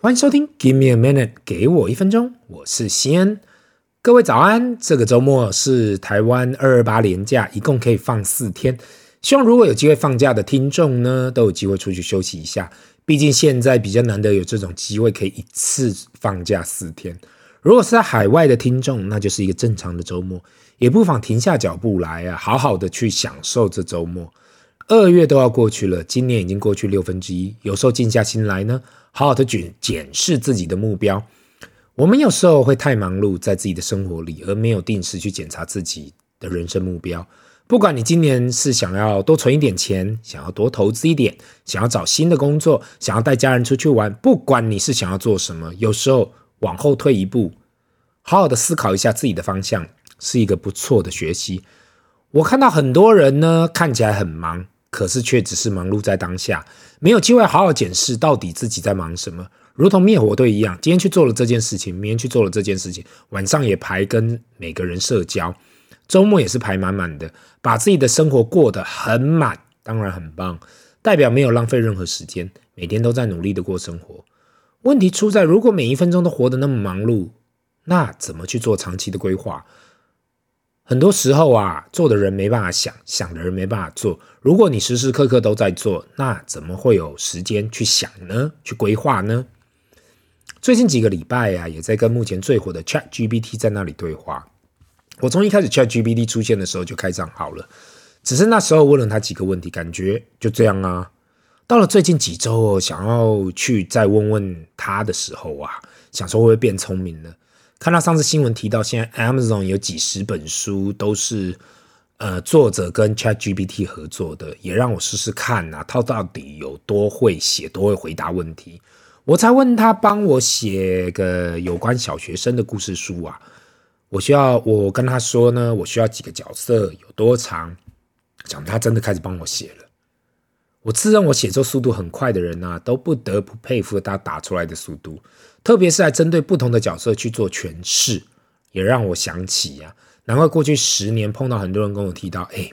欢迎收听 Give me a minute，给我一分钟，我是西恩。各位早安，这个周末是台湾二二八连假，一共可以放四天。希望如果有机会放假的听众呢，都有机会出去休息一下。毕竟现在比较难得有这种机会可以一次放假四天。如果是在海外的听众，那就是一个正常的周末，也不妨停下脚步来啊，好好的去享受这周末。二月都要过去了，今年已经过去六分之一，有时候静下心来呢，好好的检检视自己的目标。我们有时候会太忙碌在自己的生活里，而没有定时去检查自己的人生目标。不管你今年是想要多存一点钱，想要多投资一点，想要找新的工作，想要带家人出去玩，不管你是想要做什么，有时候往后退一步，好好的思考一下自己的方向，是一个不错的学习。我看到很多人呢，看起来很忙。可是却只是忙碌在当下，没有机会好好检视到底自己在忙什么，如同灭火队一样，今天去做了这件事情，明天去做了这件事情，晚上也排跟每个人社交，周末也是排满满的，把自己的生活过得很满，当然很棒，代表没有浪费任何时间，每天都在努力的过生活。问题出在，如果每一分钟都活得那么忙碌，那怎么去做长期的规划？很多时候啊，做的人没办法想，想的人没办法做。如果你时时刻刻都在做，那怎么会有时间去想呢？去规划呢？最近几个礼拜啊，也在跟目前最火的 ChatGPT 在那里对话。我从一开始 ChatGPT 出现的时候就开账号了，只是那时候问了他几个问题，感觉就这样啊。到了最近几周，想要去再问问他的时候啊，想说会不会变聪明了。看到上次新闻提到，现在 Amazon 有几十本书都是呃作者跟 ChatGPT 合作的，也让我试试看啊，他到底有多会写，多会回答问题。我才问他帮我写个有关小学生的故事书啊，我需要我跟他说呢，我需要几个角色，有多长，讲他真的开始帮我写了。我自认我写作速度很快的人啊，都不得不佩服他打出来的速度。特别是来针对不同的角色去做诠释，也让我想起呀、啊，难怪过去十年碰到很多人跟我提到，哎，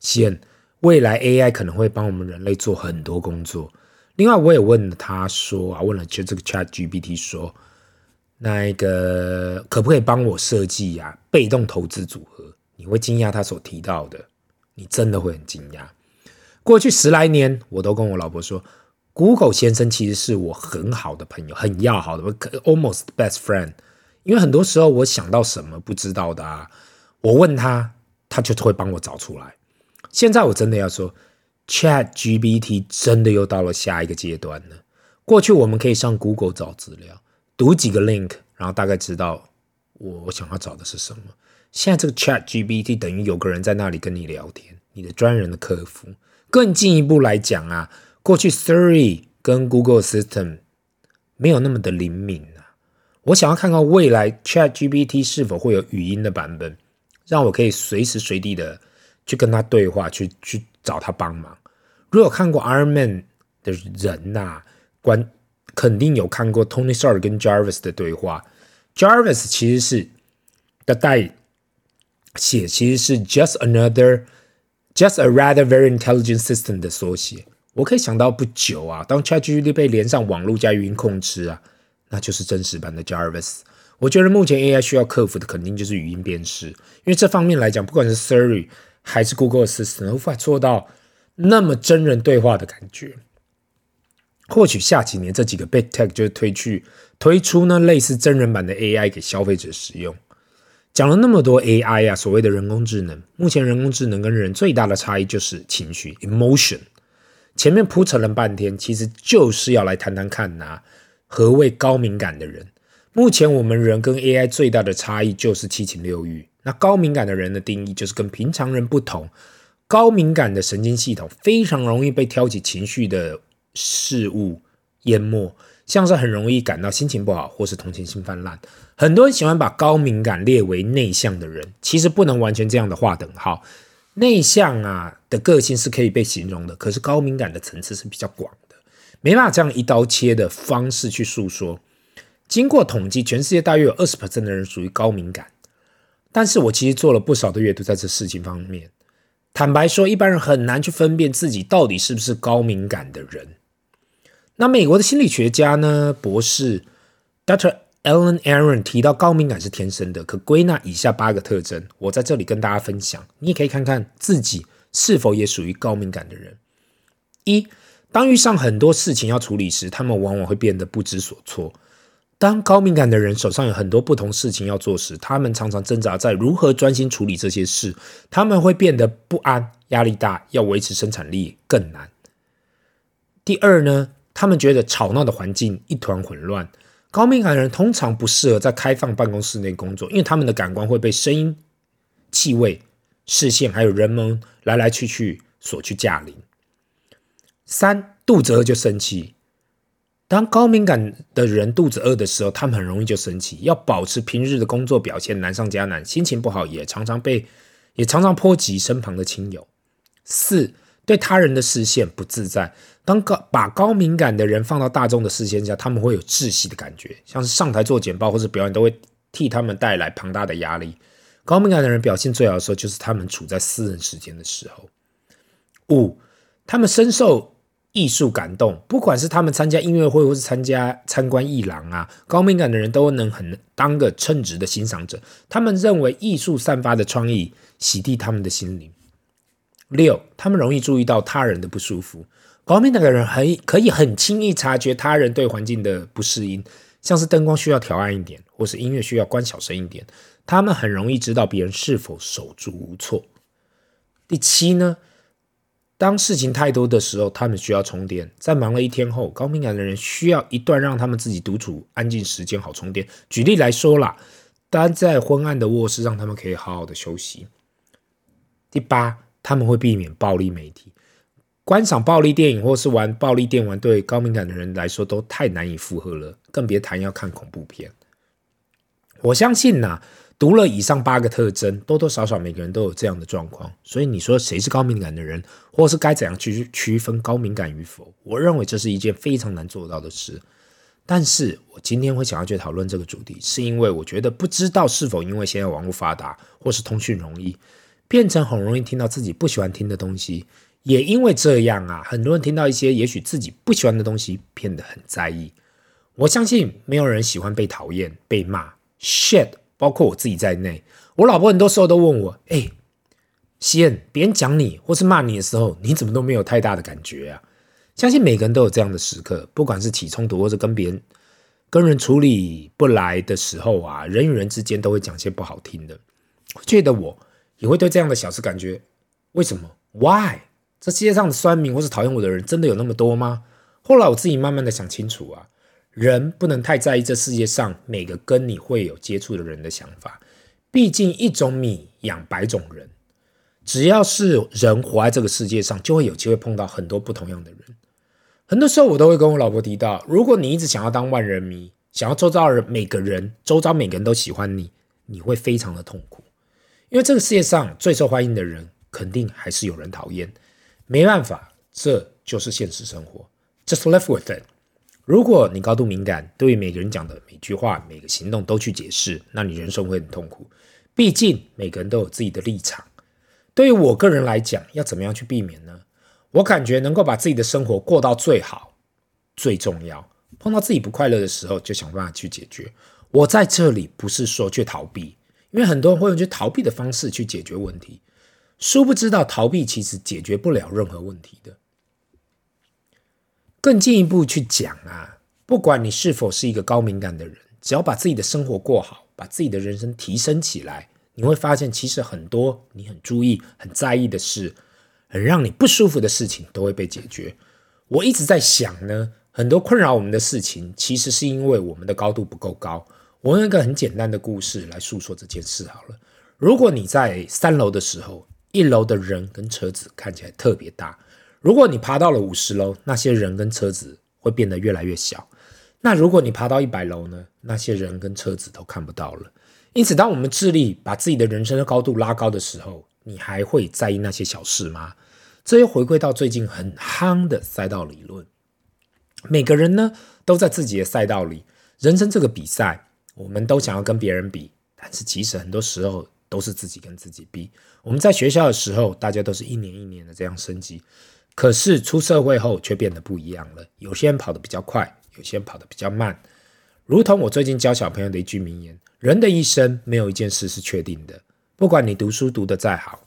西恩，未来 AI 可能会帮我们人类做很多工作。另外，我也问了他说啊，问了就这个 ChatGPT 说，那一个可不可以帮我设计呀、被动投资组合？你会惊讶他所提到的，你真的会很惊讶。过去十来年，我都跟我老婆说。Google 先生其实是我很好的朋友，很要好的，almost best friend。因为很多时候我想到什么不知道的啊，我问他，他就会帮我找出来。现在我真的要说，ChatGPT 真的又到了下一个阶段了。过去我们可以上 Google 找资料，读几个 link，然后大概知道我想要找的是什么。现在这个 ChatGPT 等于有个人在那里跟你聊天，你的专人的客服。更进一步来讲啊。过去 Siri 跟 Google System 没有那么的灵敏啊，我想要看看未来 ChatGPT 是否会有语音的版本，让我可以随时随地的去跟他对话，去去找他帮忙。如果看过 Iron Man 的人呐、啊，关肯定有看过 Tony Stark 跟 Jarvis 的对话。Jarvis 其实是的代写，其实是 Just Another Just a Rather Very Intelligent System 的缩写。我可以想到不久啊，当 ChatGPT 被连上网络加语音控制啊，那就是真实版的 Jarvis。我觉得目前 AI 需要克服的肯定就是语音辨识，因为这方面来讲，不管是 Siri 还是 Google Assistant，无法做到那么真人对话的感觉。或许下几年这几个 Big Tech 就推去推出呢类似真人版的 AI 给消费者使用。讲了那么多 AI 啊，所谓的人工智能，目前人工智能跟人最大的差异就是情绪 emotion。前面铺陈了半天，其实就是要来谈谈看呐、何谓高敏感的人？目前我们人跟 AI 最大的差异就是七情六欲。那高敏感的人的定义就是跟平常人不同，高敏感的神经系统非常容易被挑起情绪的事物淹没，像是很容易感到心情不好或是同情心泛滥。很多人喜欢把高敏感列为内向的人，其实不能完全这样的划等号。内向啊的个性是可以被形容的，可是高敏感的层次是比较广的，没办法这样一刀切的方式去诉说。经过统计，全世界大约有二十 percent 的人属于高敏感，但是我其实做了不少的阅读在这事情方面。坦白说，一般人很难去分辨自己到底是不是高敏感的人。那美国的心理学家呢，博士 Dr. Alan Aron 提到高敏感是天生的，可归纳以下八个特征，我在这里跟大家分享，你也可以看看自己是否也属于高敏感的人。一，当遇上很多事情要处理时，他们往往会变得不知所措。当高敏感的人手上有很多不同事情要做时，他们常常挣扎在如何专心处理这些事，他们会变得不安、压力大，要维持生产力更难。第二呢，他们觉得吵闹的环境一团混乱。高敏感人通常不适合在开放办公室内工作，因为他们的感官会被声音、气味、视线还有人们来来去去所去驾临。三，肚子饿就生气。当高敏感的人肚子饿的时候，他们很容易就生气，要保持平日的工作表现难上加难，心情不好也常常被也常常波及身旁的亲友。四，对他人的视线不自在。当高把高敏感的人放到大众的视线下，他们会有窒息的感觉，像是上台做简报或者表演都会替他们带来庞大的压力。高敏感的人表现最好的时候，就是他们处在私人时间的时候。五，他们深受艺术感动，不管是他们参加音乐会或是参加参观艺廊啊，高敏感的人都能很当个称职的欣赏者。他们认为艺术散发的创意洗涤他们的心灵。六，他们容易注意到他人的不舒服。高敏感的人很可以很轻易察觉他人对环境的不适应，像是灯光需要调暗一点，或是音乐需要关小声一点。他们很容易知道别人是否手足无措。第七呢，当事情太多的时候，他们需要充电。在忙了一天后，高敏感的人需要一段让他们自己独处、安静时间，好充电。举例来说啦，待在昏暗的卧室，让他们可以好好的休息。第八，他们会避免暴力媒体。观赏暴力电影或是玩暴力电玩，对高敏感的人来说都太难以负荷了，更别谈要看恐怖片。我相信呐、读了以上八个特征，多多少少每个人都有这样的状况。所以你说谁是高敏感的人，或是该怎样去区分高敏感与否？我认为这是一件非常难做到的事。但是我今天会想要去讨论这个主题，是因为我觉得不知道是否因为现在网络发达，或是通讯容易，变成很容易听到自己不喜欢听的东西。也因为这样啊，很多人听到一些也许自己不喜欢的东西，变得很在意。我相信没有人喜欢被讨厌、被骂。shit，包括我自己在内。我老婆很多时候都问我：“哎，西恩，别人讲你或是骂你的时候，你怎么都没有太大的感觉啊？”相信每个人都有这样的时刻，不管是起冲突或者跟别人跟人处理不来的时候啊，人与人之间都会讲些不好听的。我觉得我也会对这样的小事感觉，为什么？Why？这世界上的酸民或是讨厌我的人真的有那么多吗？后来我自己慢慢的想清楚啊，人不能太在意这世界上每个跟你会有接触的人的想法。毕竟一种米养百种人，只要是人活在这个世界上，就会有机会碰到很多不同样的人。很多时候我都会跟我老婆提到，如果你一直想要当万人迷，想要周遭人每个人周遭每个人都喜欢你，你会非常的痛苦，因为这个世界上最受欢迎的人，肯定还是有人讨厌。没办法，这就是现实生活。Just live with it。如果你高度敏感，对于每个人讲的每句话、每个行动都去解释，那你人生会很痛苦。毕竟每个人都有自己的立场。对于我个人来讲，要怎么样去避免呢？我感觉能够把自己的生活过到最好最重要。碰到自己不快乐的时候，就想办法去解决。我在这里不是说去逃避，因为很多人会用去逃避的方式去解决问题。殊不知道逃避其实解决不了任何问题的。更进一步去讲啊，不管你是否是一个高敏感的人，只要把自己的生活过好，把自己的人生提升起来，你会发现，其实很多你很注意、很在意的事，很让你不舒服的事情，都会被解决。我一直在想呢，很多困扰我们的事情，其实是因为我们的高度不够高。我用一个很简单的故事来诉说这件事好了。如果你在三楼的时候，一楼的人跟车子看起来特别大，如果你爬到了五十楼，那些人跟车子会变得越来越小。那如果你爬到一百楼呢？那些人跟车子都看不到了。因此，当我们致力把自己的人生的高度拉高的时候，你还会在意那些小事吗？这又回归到最近很夯的赛道理论。每个人呢，都在自己的赛道里。人生这个比赛，我们都想要跟别人比，但是其实很多时候。都是自己跟自己比。我们在学校的时候，大家都是一年一年的这样升级。可是出社会后却变得不一样了。有些人跑得比较快，有些人跑得比较慢。如同我最近教小朋友的一句名言：人的一生没有一件事是确定的。不管你读书读得再好，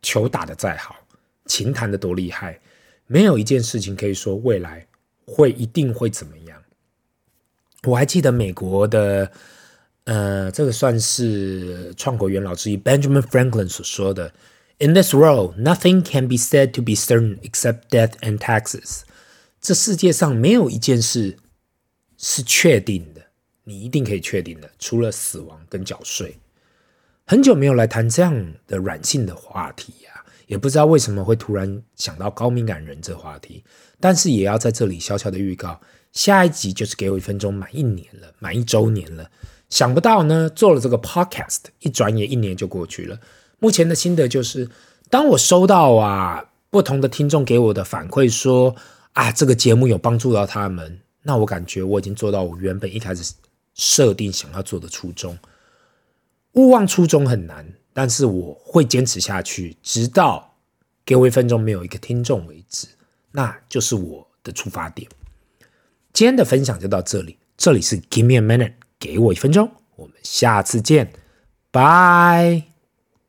球打得再好，琴弹得多厉害，没有一件事情可以说未来会一定会怎么样。我还记得美国的，呃，这个算是创国元老之一 Benjamin Franklin 所说的。In this world, nothing can be said to be certain except death and taxes. 这世界上没有一件事是确定的，你一定可以确定的，除了死亡跟缴税。很久没有来谈这样的软性的话题呀、啊，也不知道为什么会突然想到高敏感人这话题，但是也要在这里小小的预告，下一集就是给我一分钟满一年了，满一周年了。想不到呢，做了这个 podcast，一转眼一年就过去了。目前的心得就是，当我收到啊不同的听众给我的反馈说啊这个节目有帮助到他们，那我感觉我已经做到我原本一开始设定想要做的初衷。勿忘初衷很难，但是我会坚持下去，直到给我一分钟没有一个听众为止，那就是我的出发点。今天的分享就到这里，这里是 Give me a minute，给我一分钟，我们下次见，拜。